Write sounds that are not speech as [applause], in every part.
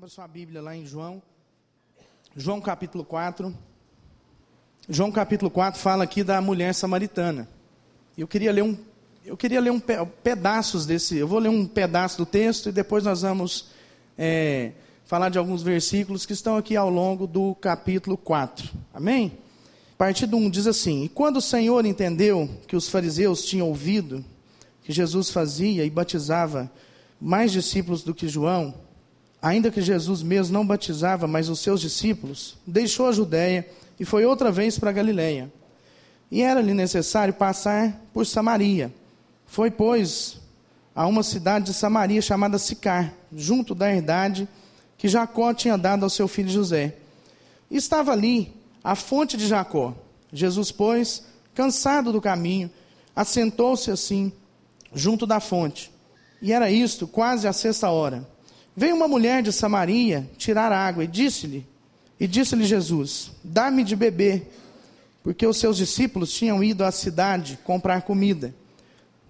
Abra sua Bíblia lá em João. João capítulo 4. João capítulo 4 fala aqui da mulher samaritana. Eu queria ler um eu queria ler um pedaços desse, eu vou ler um pedaço do texto e depois nós vamos é, falar de alguns versículos que estão aqui ao longo do capítulo 4. Amém? A partir do 1 diz assim: E quando o Senhor entendeu que os fariseus tinham ouvido que Jesus fazia e batizava mais discípulos do que João, ainda que Jesus mesmo não batizava, mas os seus discípulos, deixou a Judéia e foi outra vez para Galiléia. E era-lhe necessário passar por Samaria. Foi, pois, a uma cidade de Samaria chamada Sicar, junto da herdade que Jacó tinha dado ao seu filho José. E estava ali a fonte de Jacó. Jesus, pois, cansado do caminho, assentou-se assim, junto da fonte. E era isto, quase a sexta hora. Veio uma mulher de Samaria tirar água e disse-lhe, e disse-lhe Jesus: Dá-me de beber, porque os seus discípulos tinham ido à cidade comprar comida.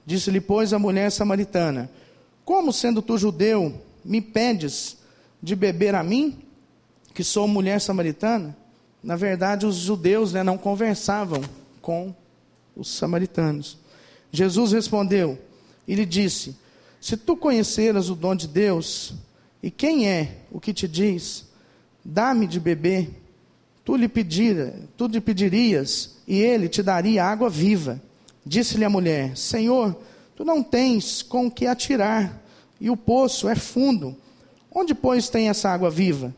Disse-lhe, pois, a mulher samaritana: Como sendo tu judeu, me pedes de beber a mim, que sou mulher samaritana? Na verdade, os judeus né, não conversavam com os samaritanos. Jesus respondeu e lhe disse: Se tu conheceras o dom de Deus, e quem é o que te diz: Dá-me de beber. Tu lhe, pedira, tu lhe pedirias, e ele te daria água viva. Disse-lhe a mulher: Senhor, tu não tens com que atirar, e o poço é fundo. Onde, pois, tem essa água viva?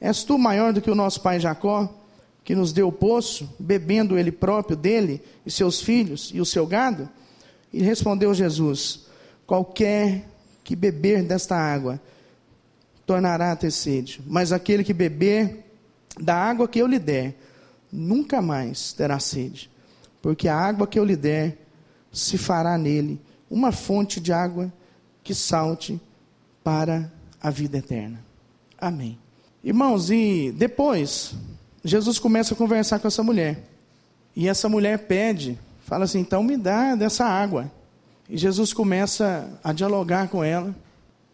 És tu maior do que o nosso pai Jacó, que nos deu o poço, bebendo ele próprio dele, e seus filhos, e o seu gado? E respondeu Jesus: Qualquer que beber desta água, tornará a ter sede. Mas aquele que beber da água que eu lhe der, nunca mais terá sede. Porque a água que eu lhe der se fará nele uma fonte de água que salte para a vida eterna. Amém. Irmãos, e depois, Jesus começa a conversar com essa mulher. E essa mulher pede, fala assim: então me dá dessa água. E Jesus começa a dialogar com ela.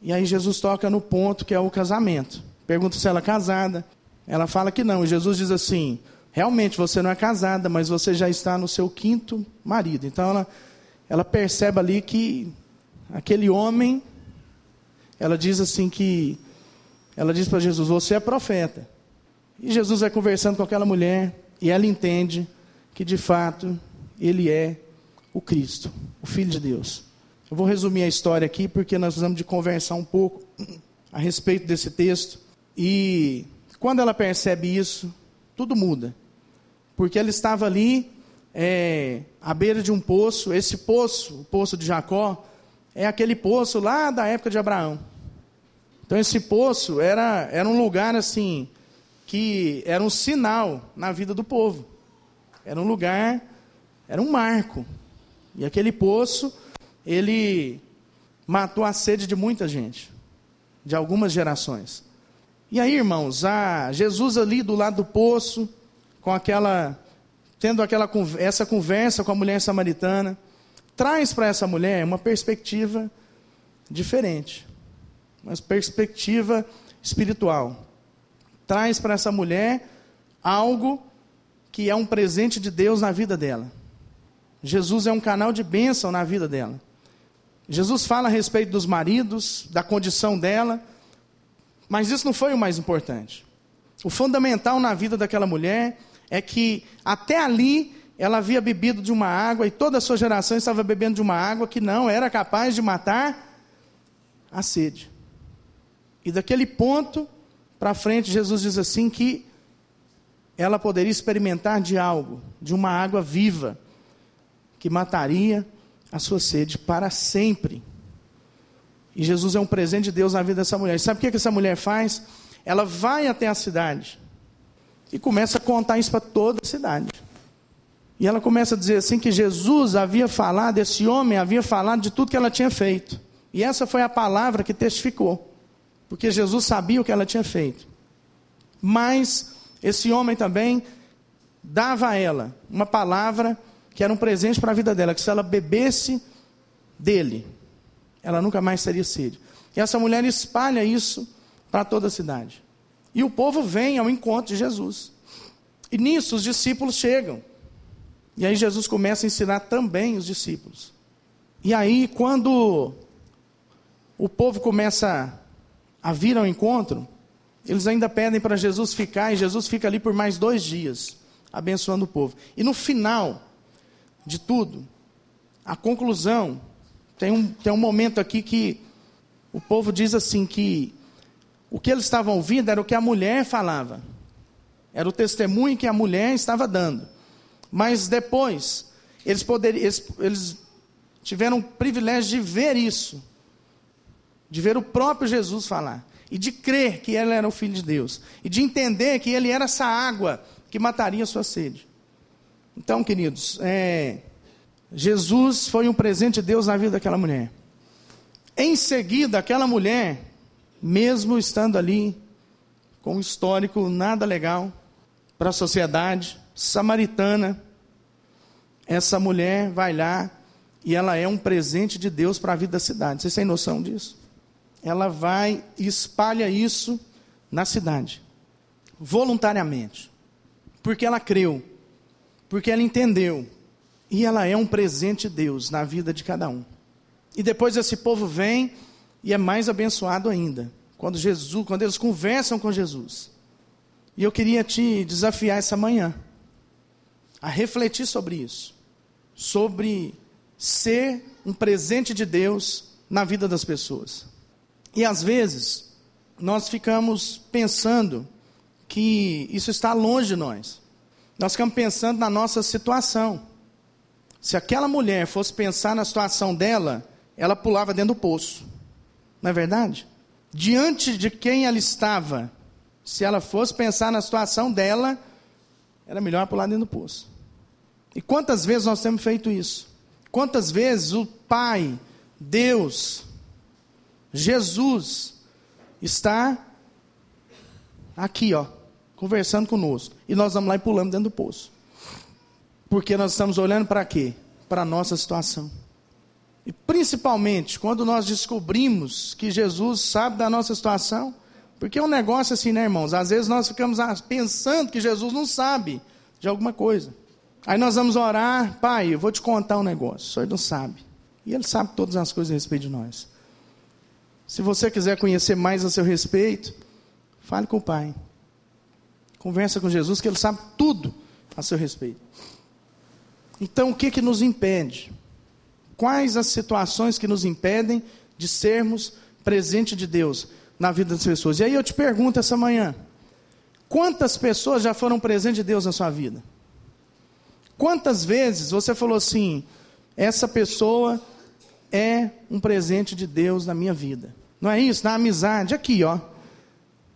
E aí Jesus toca no ponto que é o casamento. Pergunta se ela é casada. Ela fala que não. E Jesus diz assim: realmente você não é casada, mas você já está no seu quinto marido. Então ela, ela percebe ali que aquele homem, ela diz assim que, ela diz para Jesus: você é profeta. E Jesus vai conversando com aquela mulher e ela entende que de fato ele é o Cristo, o Filho de Deus. Eu vou resumir a história aqui porque nós precisamos de conversar um pouco a respeito desse texto. E quando ela percebe isso, tudo muda. Porque ela estava ali é, à beira de um poço. Esse poço, o poço de Jacó, é aquele poço lá da época de Abraão. Então esse poço era, era um lugar assim que era um sinal na vida do povo. Era um lugar, era um marco. E aquele poço ele matou a sede de muita gente, de algumas gerações. E aí, irmãos, a Jesus ali do lado do poço, com aquela tendo aquela essa conversa com a mulher samaritana, traz para essa mulher uma perspectiva diferente, uma perspectiva espiritual. Traz para essa mulher algo que é um presente de Deus na vida dela. Jesus é um canal de bênção na vida dela. Jesus fala a respeito dos maridos, da condição dela, mas isso não foi o mais importante. O fundamental na vida daquela mulher é que até ali ela havia bebido de uma água e toda a sua geração estava bebendo de uma água que não era capaz de matar a sede. E daquele ponto para frente, Jesus diz assim que ela poderia experimentar de algo, de uma água viva, que mataria a sua sede para sempre. E Jesus é um presente de Deus na vida dessa mulher. E sabe o que, que essa mulher faz? Ela vai até a cidade e começa a contar isso para toda a cidade. E ela começa a dizer assim que Jesus havia falado, esse homem havia falado de tudo que ela tinha feito. E essa foi a palavra que testificou. Porque Jesus sabia o que ela tinha feito. Mas esse homem também dava a ela uma palavra que era um presente para a vida dela, que se ela bebesse dele, ela nunca mais teria sede. E essa mulher espalha isso para toda a cidade. E o povo vem ao encontro de Jesus. E nisso os discípulos chegam. E aí Jesus começa a ensinar também os discípulos. E aí, quando o povo começa a vir ao encontro, eles ainda pedem para Jesus ficar, e Jesus fica ali por mais dois dias, abençoando o povo. E no final de tudo, a conclusão, tem um, tem um momento aqui que o povo diz assim: que o que eles estavam ouvindo era o que a mulher falava, era o testemunho que a mulher estava dando. Mas depois, eles, poderiam, eles, eles tiveram o privilégio de ver isso, de ver o próprio Jesus falar. E de crer que ele era o Filho de Deus, e de entender que ele era essa água que mataria a sua sede. Então, queridos, é, Jesus foi um presente de Deus na vida daquela mulher. Em seguida, aquela mulher, mesmo estando ali com um histórico nada legal para a sociedade samaritana, essa mulher vai lá e ela é um presente de Deus para a vida da cidade. Vocês têm noção disso? ela vai e espalha isso na cidade, voluntariamente, porque ela creu, porque ela entendeu, e ela é um presente de Deus na vida de cada um. E depois esse povo vem e é mais abençoado ainda, quando Jesus, quando eles conversam com Jesus. E eu queria te desafiar essa manhã a refletir sobre isso, sobre ser um presente de Deus na vida das pessoas. E às vezes, nós ficamos pensando que isso está longe de nós. Nós ficamos pensando na nossa situação. Se aquela mulher fosse pensar na situação dela, ela pulava dentro do poço. Não é verdade? Diante de quem ela estava, se ela fosse pensar na situação dela, era melhor pular dentro do poço. E quantas vezes nós temos feito isso? Quantas vezes o Pai, Deus, Jesus está aqui, ó, conversando conosco. E nós vamos lá e pulamos dentro do poço. Porque nós estamos olhando para quê? Para a nossa situação. E principalmente quando nós descobrimos que Jesus sabe da nossa situação, porque é um negócio assim, né, irmãos? Às vezes nós ficamos pensando que Jesus não sabe de alguma coisa. Aí nós vamos orar, pai, eu vou te contar um negócio, o senhor não sabe. E ele sabe todas as coisas a respeito de nós. Se você quiser conhecer mais a seu respeito, fale com o Pai. Conversa com Jesus, que Ele sabe tudo a seu respeito. Então, o que, que nos impede? Quais as situações que nos impedem de sermos presente de Deus na vida das pessoas? E aí eu te pergunto essa manhã: quantas pessoas já foram presente de Deus na sua vida? Quantas vezes você falou assim: essa pessoa é um presente de Deus na minha vida? Não é isso? Na amizade, aqui, ó.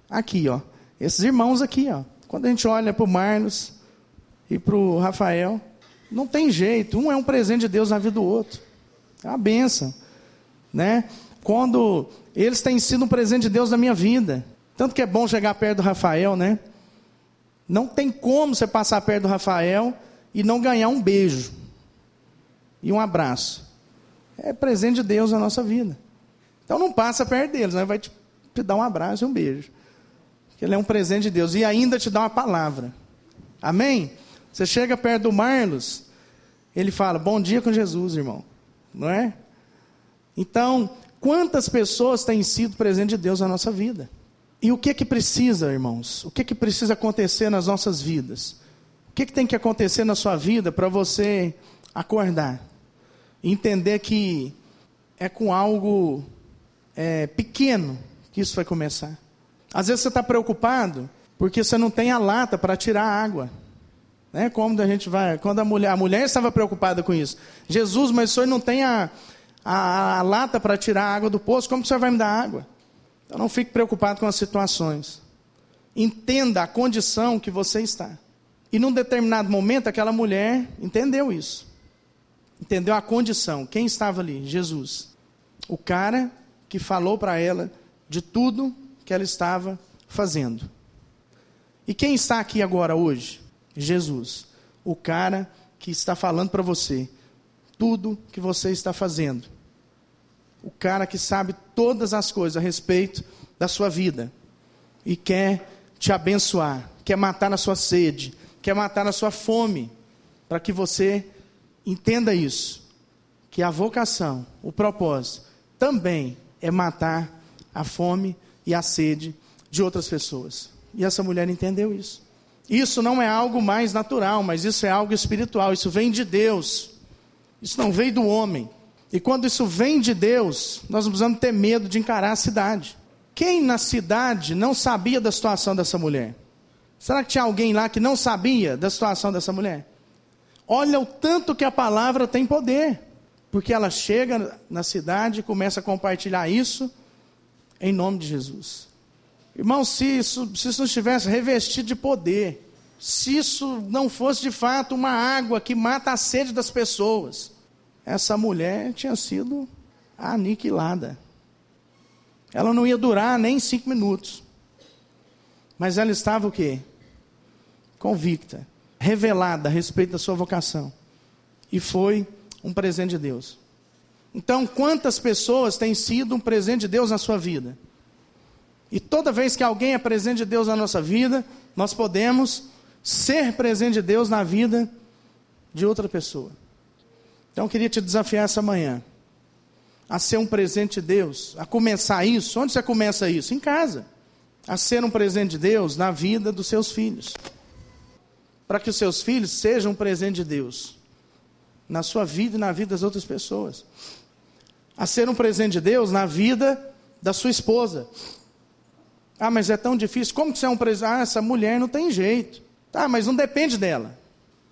Aqui, ó. Esses irmãos aqui, ó. Quando a gente olha para o Marlos e para o Rafael, não tem jeito. Um é um presente de Deus na vida do outro. É uma benção. Né? Quando eles têm sido um presente de Deus na minha vida. Tanto que é bom chegar perto do Rafael, né? Não tem como você passar perto do Rafael e não ganhar um beijo e um abraço. É presente de Deus na nossa vida. Então não passa perto deles, né? vai te, te dar um abraço e um beijo. Ele é um presente de Deus. E ainda te dá uma palavra. Amém? Você chega perto do Marlos, ele fala: Bom dia com Jesus, irmão. Não é? Então, quantas pessoas têm sido presente de Deus na nossa vida? E o que que precisa, irmãos? O que que precisa acontecer nas nossas vidas? O que que tem que acontecer na sua vida para você acordar? Entender que é com algo é, pequeno que isso vai começar. Às vezes você está preocupado porque você não tem a lata para tirar a água. Né? Como a gente vai. Quando a mulher, a mulher estava preocupada com isso. Jesus, mas o senhor não tem a, a, a lata para tirar a água do poço, como o senhor vai me dar água? Então não fique preocupado com as situações. Entenda a condição que você está. E num determinado momento, aquela mulher entendeu isso. Entendeu a condição. Quem estava ali? Jesus. O cara que falou para ela de tudo que ela estava fazendo. E quem está aqui agora hoje? Jesus, o cara que está falando para você tudo que você está fazendo. O cara que sabe todas as coisas a respeito da sua vida. e quer te abençoar, quer matar na sua sede, quer matar na sua fome, para que você entenda isso, que a vocação, o propósito, também é matar a fome e a sede de outras pessoas. E essa mulher entendeu isso. Isso não é algo mais natural, mas isso é algo espiritual, isso vem de Deus. Isso não veio do homem. E quando isso vem de Deus, nós não precisamos ter medo de encarar a cidade. Quem na cidade não sabia da situação dessa mulher? Será que tinha alguém lá que não sabia da situação dessa mulher? Olha o tanto que a palavra tem poder. Porque ela chega na cidade e começa a compartilhar isso em nome de Jesus. Irmão, se isso, se isso não estivesse revestido de poder, se isso não fosse de fato uma água que mata a sede das pessoas, essa mulher tinha sido aniquilada. Ela não ia durar nem cinco minutos. Mas ela estava o quê? Convicta, revelada a respeito da sua vocação. E foi um presente de Deus. Então, quantas pessoas têm sido um presente de Deus na sua vida? E toda vez que alguém é presente de Deus na nossa vida, nós podemos ser presente de Deus na vida de outra pessoa. Então, eu queria te desafiar essa manhã a ser um presente de Deus, a começar isso. Onde você começa isso? Em casa. A ser um presente de Deus na vida dos seus filhos. Para que os seus filhos sejam um presente de Deus na sua vida e na vida das outras pessoas. A ser um presente de Deus na vida da sua esposa. Ah, mas é tão difícil. Como que você é um presente? Ah, essa mulher não tem jeito. Tá, mas não depende dela.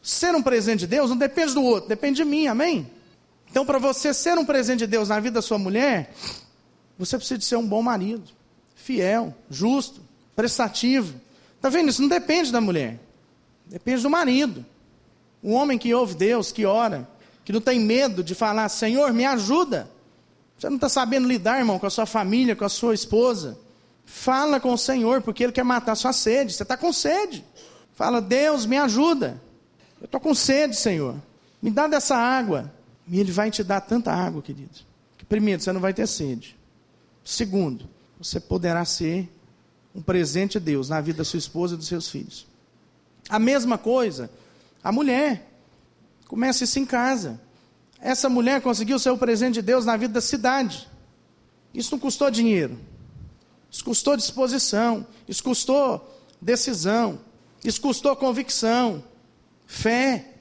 Ser um presente de Deus não depende do outro, depende de mim, amém? Então, para você ser um presente de Deus na vida da sua mulher, você precisa de ser um bom marido, fiel, justo, prestativo. Está vendo? Isso não depende da mulher, depende do marido. Um homem que ouve Deus, que ora, que não tem medo de falar, Senhor, me ajuda. Você não está sabendo lidar, irmão, com a sua família, com a sua esposa. Fala com o Senhor, porque Ele quer matar a sua sede. Você está com sede. Fala, Deus, me ajuda. Eu estou com sede, Senhor. Me dá dessa água. E Ele vai te dar tanta água, querido. Que primeiro, você não vai ter sede. Segundo, você poderá ser um presente de Deus na vida da sua esposa e dos seus filhos. A mesma coisa a mulher. Começa isso em casa. Essa mulher conseguiu ser o presente de Deus na vida da cidade. Isso não custou dinheiro. Isso custou disposição. Isso custou decisão. Isso custou convicção. Fé.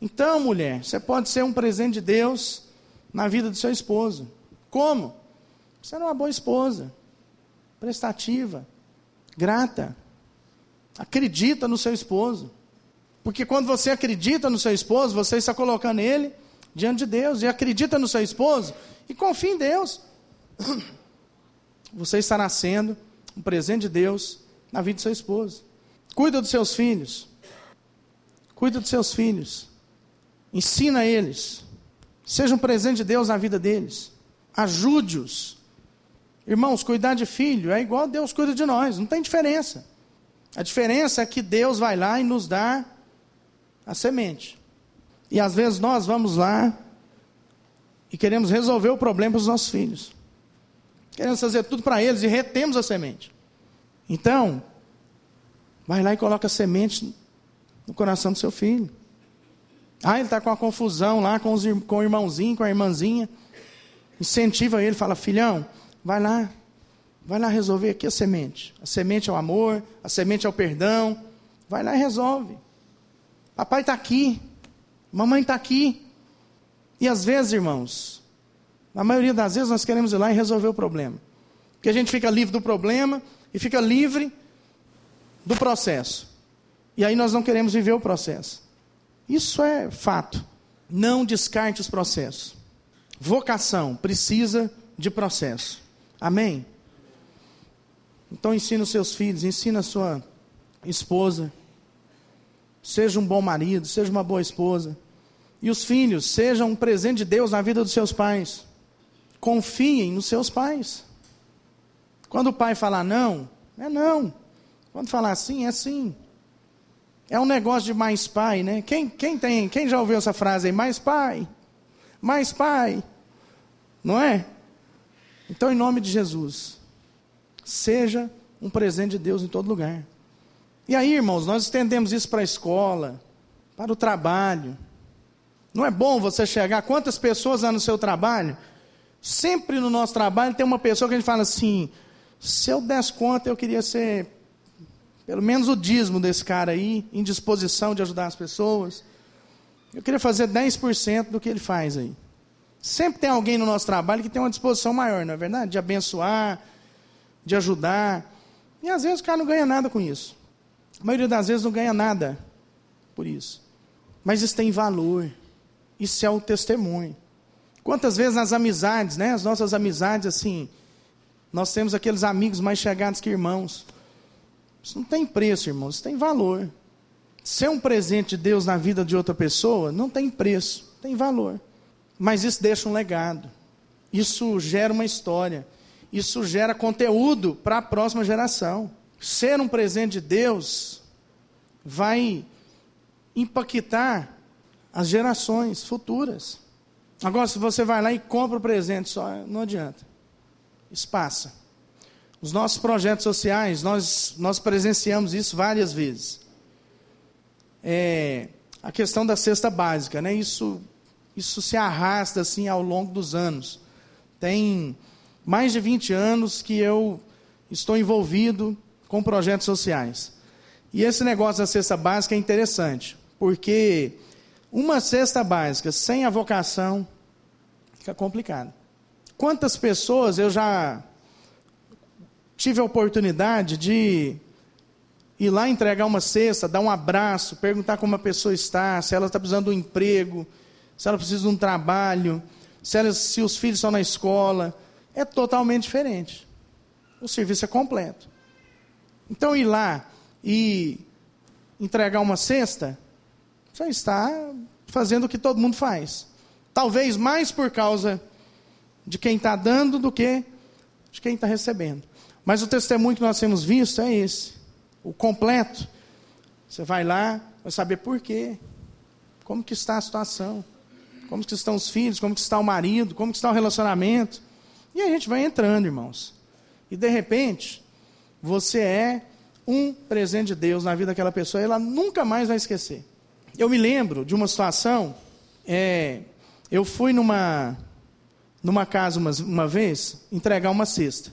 Então, mulher, você pode ser um presente de Deus na vida do seu esposo. Como? Você é uma boa esposa. Prestativa. Grata. Acredita no seu esposo. Porque quando você acredita no seu esposo, você está colocando ele diante de Deus. E acredita no seu esposo e confia em Deus. Você está nascendo um presente de Deus na vida do seu esposo. Cuida dos seus filhos. Cuida dos seus filhos. Ensina eles. Seja um presente de Deus na vida deles. Ajude-os. Irmãos, cuidar de filho é igual Deus cuida de nós, não tem diferença. A diferença é que Deus vai lá e nos dá a semente. E às vezes nós vamos lá e queremos resolver o problema para os nossos filhos. Queremos fazer tudo para eles e retemos a semente. Então, vai lá e coloca a semente no coração do seu filho. Ah, ele está com a confusão lá com, os, com o irmãozinho, com a irmãzinha. Incentiva ele, fala, filhão, vai lá, vai lá resolver aqui a semente. A semente é o amor, a semente é o perdão. Vai lá e resolve. Papai está aqui, mamãe está aqui. E às vezes, irmãos, na maioria das vezes nós queremos ir lá e resolver o problema. Porque a gente fica livre do problema e fica livre do processo. E aí nós não queremos viver o processo. Isso é fato. Não descarte os processos. Vocação precisa de processo. Amém? Então ensina os seus filhos, ensina a sua esposa, Seja um bom marido, seja uma boa esposa. E os filhos, sejam um presente de Deus na vida dos seus pais. Confiem nos seus pais. Quando o pai falar não, é não. Quando falar sim, é sim. É um negócio de mais pai, né? Quem, quem tem, quem já ouviu essa frase aí? Mais pai, mais pai, não é? Então, em nome de Jesus, seja um presente de Deus em todo lugar. E aí, irmãos, nós estendemos isso para a escola, para o trabalho. Não é bom você chegar, quantas pessoas há no seu trabalho? Sempre no nosso trabalho tem uma pessoa que a gente fala assim: se eu desse conta, eu queria ser pelo menos o dízimo desse cara aí, em disposição de ajudar as pessoas. Eu queria fazer 10% do que ele faz aí. Sempre tem alguém no nosso trabalho que tem uma disposição maior, não é verdade? De abençoar, de ajudar. E às vezes o cara não ganha nada com isso. A maioria das vezes não ganha nada por isso. Mas isso tem valor. Isso é o testemunho. Quantas vezes nas amizades, né? As nossas amizades, assim, nós temos aqueles amigos mais chegados que irmãos. Isso não tem preço, irmãos, isso tem valor. Ser um presente de Deus na vida de outra pessoa não tem preço, tem valor. Mas isso deixa um legado. Isso gera uma história. Isso gera conteúdo para a próxima geração. Ser um presente de Deus vai impactar as gerações futuras. Agora, se você vai lá e compra o presente só, não adianta. Passa. Os nossos projetos sociais, nós, nós presenciamos isso várias vezes. É, a questão da cesta básica, né? Isso, isso se arrasta assim ao longo dos anos. Tem mais de 20 anos que eu estou envolvido com projetos sociais. E esse negócio da cesta básica é interessante, porque uma cesta básica sem a vocação fica complicado. Quantas pessoas eu já tive a oportunidade de ir lá entregar uma cesta, dar um abraço, perguntar como a pessoa está, se ela está precisando de um emprego, se ela precisa de um trabalho, se, ela, se os filhos estão na escola. É totalmente diferente. O serviço é completo. Então, ir lá e entregar uma cesta, você está fazendo o que todo mundo faz. Talvez mais por causa de quem está dando do que de quem está recebendo. Mas o testemunho que nós temos visto é esse, o completo. Você vai lá, vai saber por quê, como que está a situação, como que estão os filhos, como que está o marido, como que está o relacionamento. E a gente vai entrando, irmãos. E de repente, você é um presente de Deus na vida daquela pessoa, ela nunca mais vai esquecer. Eu me lembro de uma situação, é, eu fui numa, numa casa uma, uma vez entregar uma cesta.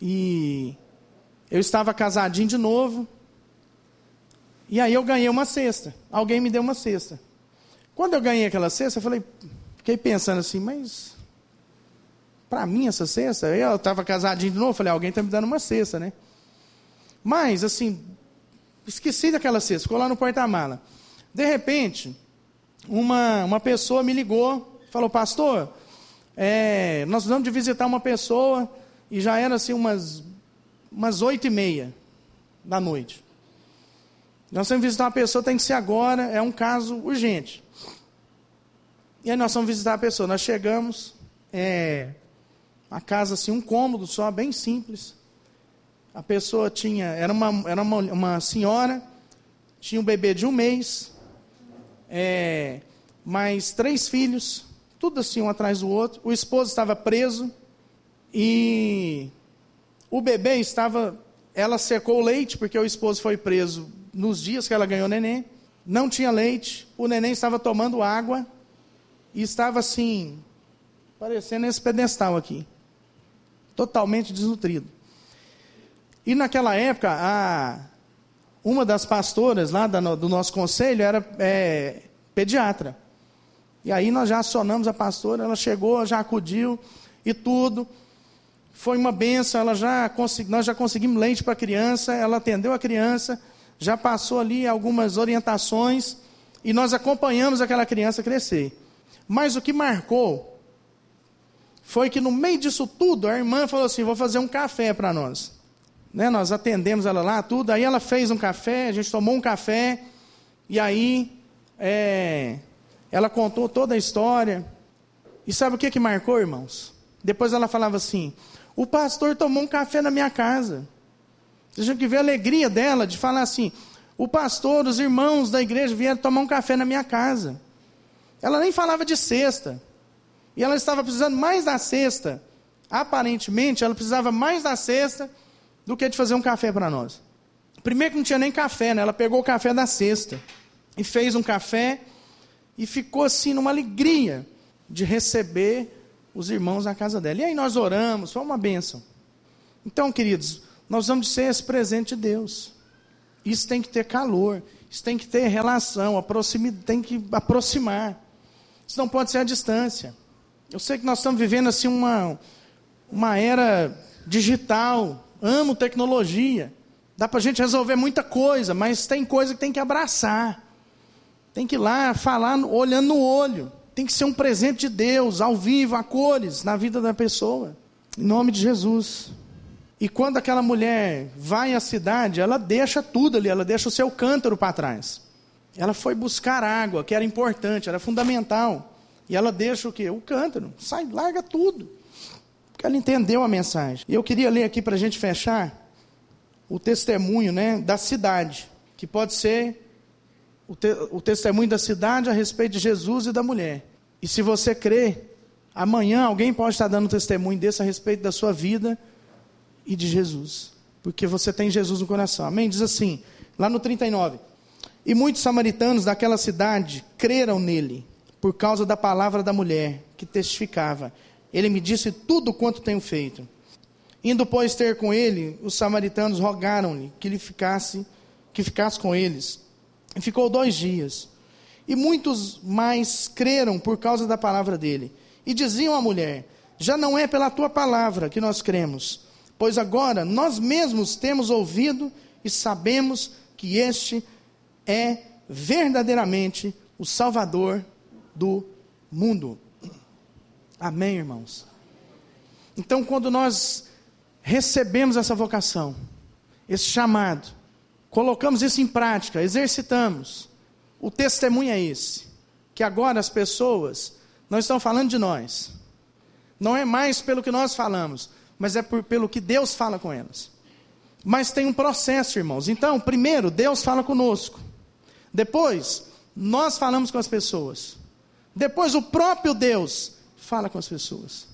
E eu estava casadinho de novo. E aí eu ganhei uma cesta. Alguém me deu uma cesta. Quando eu ganhei aquela cesta, eu falei, fiquei pensando assim, mas para mim essa cesta? Eu estava casadinho de novo, falei, alguém está me dando uma cesta, né? Mas, assim, esqueci daquela cesta, ficou lá no porta-mala. De repente, uma, uma pessoa me ligou, falou, pastor, é, nós vamos de visitar uma pessoa e já era assim umas umas oito e meia da noite. Nós vamos visitar uma pessoa, tem que ser agora, é um caso urgente. E aí nós vamos visitar a pessoa. Nós chegamos, é, a casa assim, um cômodo só, bem simples. A pessoa tinha, era uma, era uma, uma senhora, tinha um bebê de um mês, é, mais três filhos, tudo assim um atrás do outro. O esposo estava preso, e o bebê estava. Ela secou o leite, porque o esposo foi preso nos dias que ela ganhou neném. Não tinha leite. O neném estava tomando água. E estava assim, parecendo esse pedestal aqui. Totalmente desnutrido. E naquela época, a, uma das pastoras lá do nosso conselho era é, pediatra. E aí nós já acionamos a pastora, ela chegou, já acudiu e tudo foi uma benção, ela já consegui, nós já conseguimos leite para a criança, ela atendeu a criança, já passou ali algumas orientações e nós acompanhamos aquela criança crescer. Mas o que marcou foi que no meio disso tudo, a irmã falou assim: vou fazer um café para nós. Né, nós atendemos ela lá, tudo. Aí ela fez um café, a gente tomou um café, e aí é, ela contou toda a história. E sabe o que, que marcou, irmãos? Depois ela falava assim: o pastor tomou um café na minha casa. Vocês tinham que ver a alegria dela de falar assim: o pastor, os irmãos da igreja vieram tomar um café na minha casa. Ela nem falava de cesta. E ela estava precisando mais da cesta. Aparentemente, ela precisava mais da cesta do que de fazer um café para nós. Primeiro que não tinha nem café, né? Ela pegou o café da cesta e fez um café e ficou assim numa alegria de receber os irmãos na casa dela. E aí nós oramos, foi uma bênção. Então, queridos, nós vamos ser esse presente de Deus. Isso tem que ter calor, isso tem que ter relação, tem que aproximar. Isso não pode ser a distância. Eu sei que nós estamos vivendo assim uma, uma era digital, amo tecnologia. Dá para a gente resolver muita coisa, mas tem coisa que tem que abraçar. Tem que ir lá falar olhando no olho. Tem que ser um presente de Deus, ao vivo, a cores, na vida da pessoa. Em nome de Jesus. E quando aquela mulher vai à cidade, ela deixa tudo ali, ela deixa o seu cântaro para trás. Ela foi buscar água, que era importante, era fundamental. E ela deixa o quê? O cântaro. Sai, larga tudo. Porque ela entendeu a mensagem. E eu queria ler aqui para a gente fechar o testemunho né, da cidade, que pode ser o, te, o testemunho da cidade a respeito de Jesus e da mulher. E se você crê, amanhã alguém pode estar dando testemunho desse a respeito da sua vida e de Jesus. Porque você tem Jesus no coração. Amém? Diz assim, lá no 39. E muitos samaritanos daquela cidade creram nele, por causa da palavra da mulher, que testificava. Ele me disse tudo quanto tenho feito. Indo, pois, ter com ele, os samaritanos rogaram-lhe que ele ficasse, que ficasse com eles. E ficou dois dias. E muitos mais creram por causa da palavra dele. E diziam à mulher: Já não é pela tua palavra que nós cremos, pois agora nós mesmos temos ouvido e sabemos que este é verdadeiramente o Salvador do mundo. Amém, irmãos? Então, quando nós recebemos essa vocação, esse chamado, colocamos isso em prática, exercitamos, o testemunho é esse: que agora as pessoas não estão falando de nós, não é mais pelo que nós falamos, mas é por, pelo que Deus fala com elas. Mas tem um processo, irmãos. Então, primeiro, Deus fala conosco. Depois, nós falamos com as pessoas. Depois, o próprio Deus fala com as pessoas.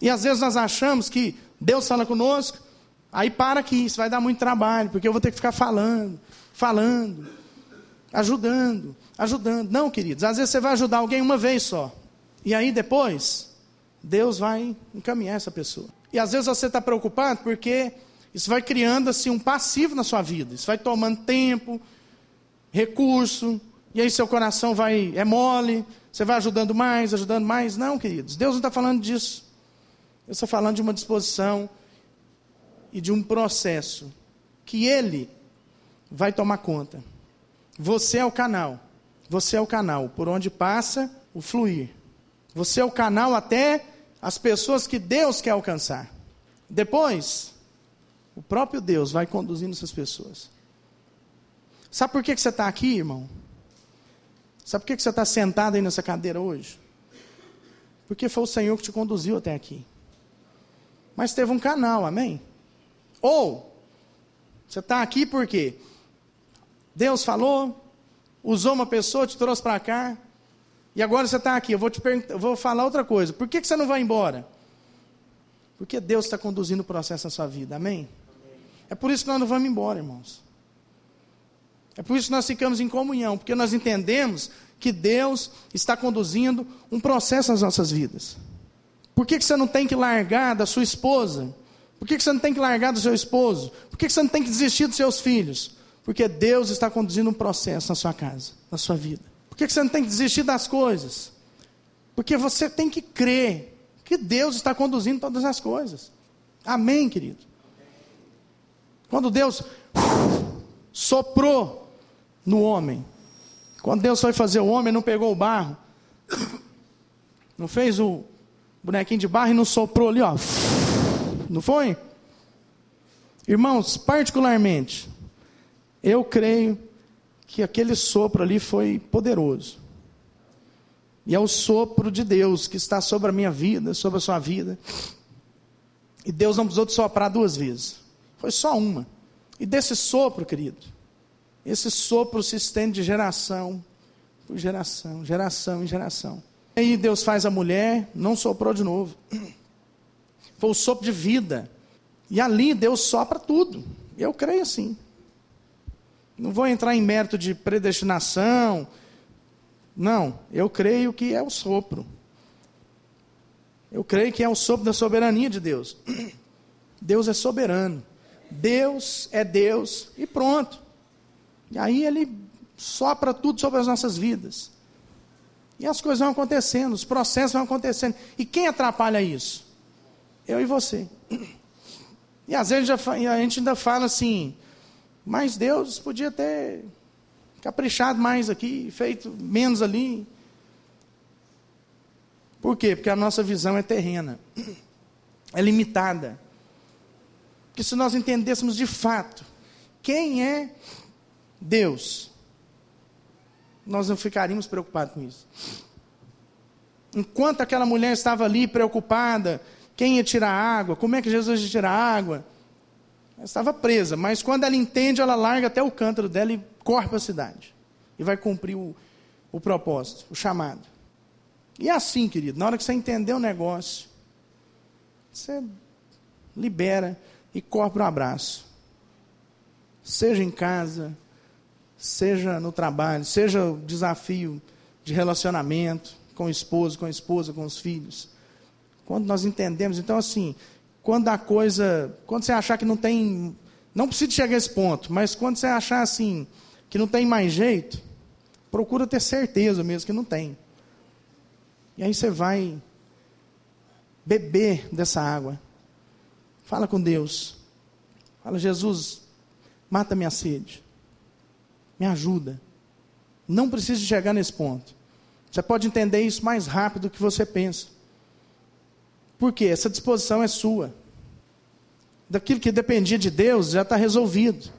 E às vezes nós achamos que Deus fala conosco, aí para que isso vai dar muito trabalho, porque eu vou ter que ficar falando, falando, ajudando, ajudando. Não, queridos, às vezes você vai ajudar alguém uma vez só. E aí depois, Deus vai encaminhar essa pessoa. E às vezes você está preocupado porque isso vai criando assim um passivo na sua vida. Isso vai tomando tempo, recurso, e aí seu coração vai é mole, você vai ajudando mais, ajudando mais. Não, queridos, Deus não está falando disso. Deus está falando de uma disposição e de um processo que Ele vai tomar conta. Você é o canal. Você é o canal por onde passa o fluir. Você é o canal até as pessoas que Deus quer alcançar. Depois, o próprio Deus vai conduzindo essas pessoas. Sabe por que você está aqui, irmão? Sabe por que você está sentado aí nessa cadeira hoje? Porque foi o Senhor que te conduziu até aqui. Mas teve um canal, amém? Ou, você está aqui porque Deus falou, usou uma pessoa, te trouxe para cá, e agora você está aqui. Eu vou te vou falar outra coisa. Por que, que você não vai embora? Porque Deus está conduzindo o processo na sua vida, amém? É por isso que nós não vamos embora, irmãos. É por isso que nós ficamos em comunhão, porque nós entendemos que Deus está conduzindo um processo nas nossas vidas. Por que, que você não tem que largar da sua esposa? Por que, que você não tem que largar do seu esposo? Por que, que você não tem que desistir dos seus filhos? Porque Deus está conduzindo um processo na sua casa, na sua vida. Por que, que você não tem que desistir das coisas? Porque você tem que crer que Deus está conduzindo todas as coisas. Amém, querido? Quando Deus soprou no homem. Quando Deus foi fazer o homem, não pegou o barro, [coughs] não fez o bonequinho de barro e não soprou ali, ó. Não foi? Irmãos, particularmente, eu creio que aquele sopro ali foi poderoso. E é o sopro de Deus que está sobre a minha vida, sobre a sua vida. E Deus não precisou de soprar duas vezes. Foi só uma. E desse sopro, querido, esse sopro se estende de geração por geração, geração em geração. Aí Deus faz a mulher, não soprou de novo. [clears throat] Foi o sopro de vida. E ali Deus sopra tudo. Eu creio assim. Não vou entrar em mérito de predestinação. Não, eu creio que é o sopro. Eu creio que é o sopro da soberania de Deus. [clears throat] Deus é soberano. Deus é Deus e pronto. E aí ele sopra tudo sobre as nossas vidas. E as coisas vão acontecendo, os processos vão acontecendo. E quem atrapalha isso? Eu e você. E às vezes a gente ainda fala assim, mas Deus podia ter caprichado mais aqui, feito menos ali. Por quê? Porque a nossa visão é terrena, é limitada. Porque se nós entendêssemos de fato quem é Deus, nós não ficaríamos preocupados com isso. Enquanto aquela mulher estava ali preocupada, quem ia tirar água, como é que Jesus ia tirar água, ela estava presa, mas quando ela entende, ela larga até o cântaro dela e corre para a cidade. E vai cumprir o, o propósito, o chamado. E é assim, querido, na hora que você entender o negócio, você libera e corre para o abraço. Seja em casa, seja no trabalho, seja o desafio de relacionamento com o esposo, com a esposa, com os filhos. Quando nós entendemos, então assim, quando a coisa, quando você achar que não tem, não precisa chegar a esse ponto, mas quando você achar assim, que não tem mais jeito, procura ter certeza mesmo que não tem. E aí você vai beber dessa água. Fala com Deus. Fala, Jesus, mata minha sede. Me ajuda. Não precisa chegar nesse ponto. Você pode entender isso mais rápido do que você pensa. Por quê? Essa disposição é sua. Daquilo que dependia de Deus já está resolvido.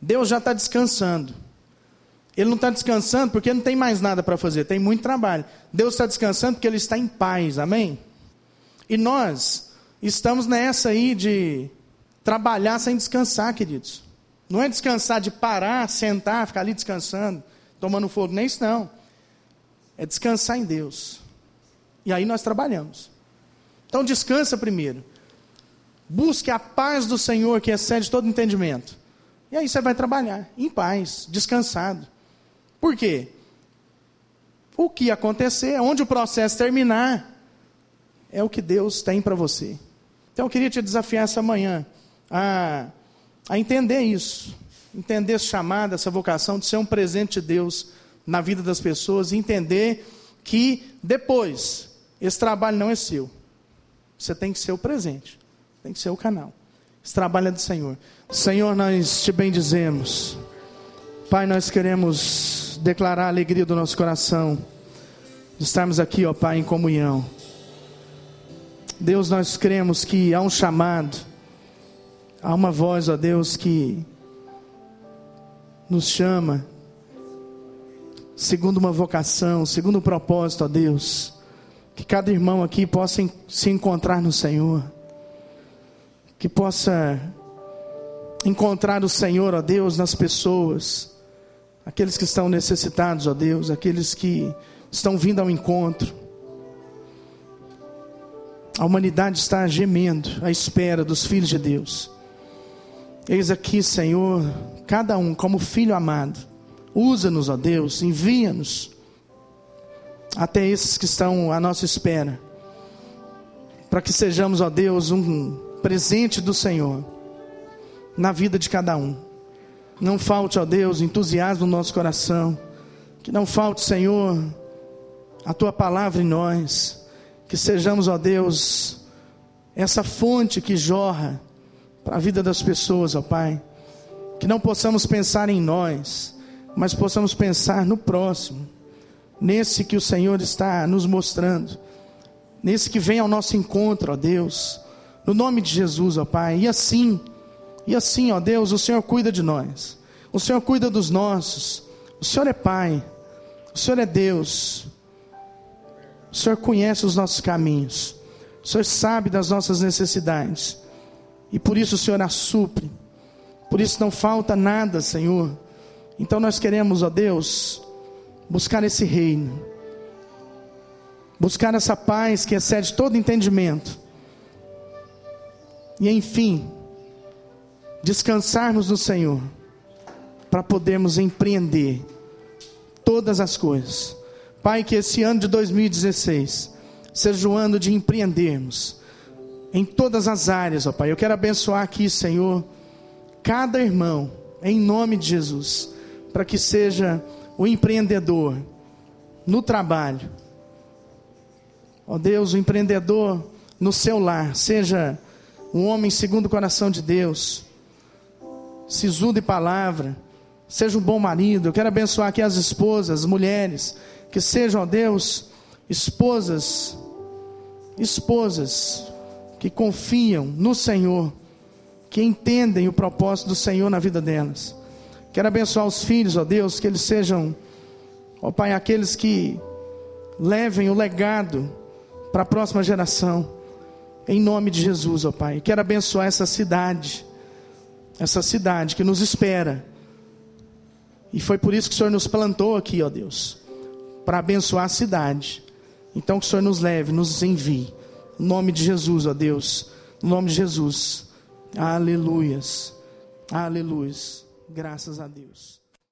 Deus já está descansando. Ele não está descansando porque não tem mais nada para fazer, tem muito trabalho. Deus está descansando porque Ele está em paz, amém? E nós estamos nessa aí de trabalhar sem descansar, queridos. Não é descansar de parar, sentar, ficar ali descansando, tomando fogo, nem isso não. É descansar em Deus. E aí nós trabalhamos. Então descansa primeiro. Busque a paz do Senhor que excede todo entendimento. E aí você vai trabalhar em paz, descansado. Por quê? O que acontecer, onde o processo terminar, é o que Deus tem para você. Então eu queria te desafiar essa manhã a, a entender isso, entender esse chamado, essa vocação de ser um presente de Deus na vida das pessoas entender que depois esse trabalho não é seu. Você tem que ser o presente, tem que ser o canal. Esse trabalho é do Senhor. Senhor, nós te bendizemos. Pai, nós queremos declarar a alegria do nosso coração de estarmos aqui, ó Pai, em comunhão. Deus, nós cremos que há um chamado, há uma voz, ó Deus, que nos chama, segundo uma vocação, segundo um propósito, ó Deus. Que cada irmão aqui possa se encontrar no Senhor. Que possa encontrar o Senhor, ó Deus, nas pessoas. Aqueles que estão necessitados, ó Deus. Aqueles que estão vindo ao encontro. A humanidade está gemendo à espera dos filhos de Deus. Eis aqui, Senhor, cada um como filho amado. Usa-nos, ó Deus, envia-nos até esses que estão à nossa espera, para que sejamos, ó Deus, um presente do Senhor na vida de cada um. Não falte, ó Deus, entusiasmo no nosso coração, que não falte, Senhor, a tua palavra em nós, que sejamos, ó Deus, essa fonte que jorra para a vida das pessoas, ó Pai, que não possamos pensar em nós, mas possamos pensar no próximo. Nesse que o Senhor está nos mostrando, nesse que vem ao nosso encontro, ó Deus, no nome de Jesus, ó Pai, e assim, e assim, ó Deus, o Senhor cuida de nós, o Senhor cuida dos nossos, o Senhor é Pai, o Senhor é Deus, o Senhor conhece os nossos caminhos, o Senhor sabe das nossas necessidades, e por isso o Senhor as supre, por isso não falta nada, Senhor. Então nós queremos, ó Deus, buscar esse reino, buscar essa paz que excede todo entendimento, E enfim, descansarmos no Senhor, para podermos empreender todas as coisas. Pai, que esse ano de 2016 seja o ano de empreendermos em todas as áreas, ó Pai. Eu quero abençoar aqui, Senhor, cada irmão, em nome de Jesus, para que seja o empreendedor no trabalho. Ó Deus, o empreendedor no seu lar, seja um homem segundo o coração de Deus, sisudo e palavra, seja um bom marido. Eu quero abençoar aqui as esposas, as mulheres, que sejam, ó Deus, esposas, esposas que confiam no Senhor, que entendem o propósito do Senhor na vida delas. Quero abençoar os filhos, ó Deus, que eles sejam, ó Pai, aqueles que levem o legado para a próxima geração. Em nome de Jesus, ó Pai. Quero abençoar essa cidade, essa cidade que nos espera. E foi por isso que o Senhor nos plantou aqui, ó Deus, para abençoar a cidade. Então que o Senhor nos leve, nos envie. Em nome de Jesus, ó Deus. Em nome de Jesus. Aleluias. Aleluias. Graças a Deus.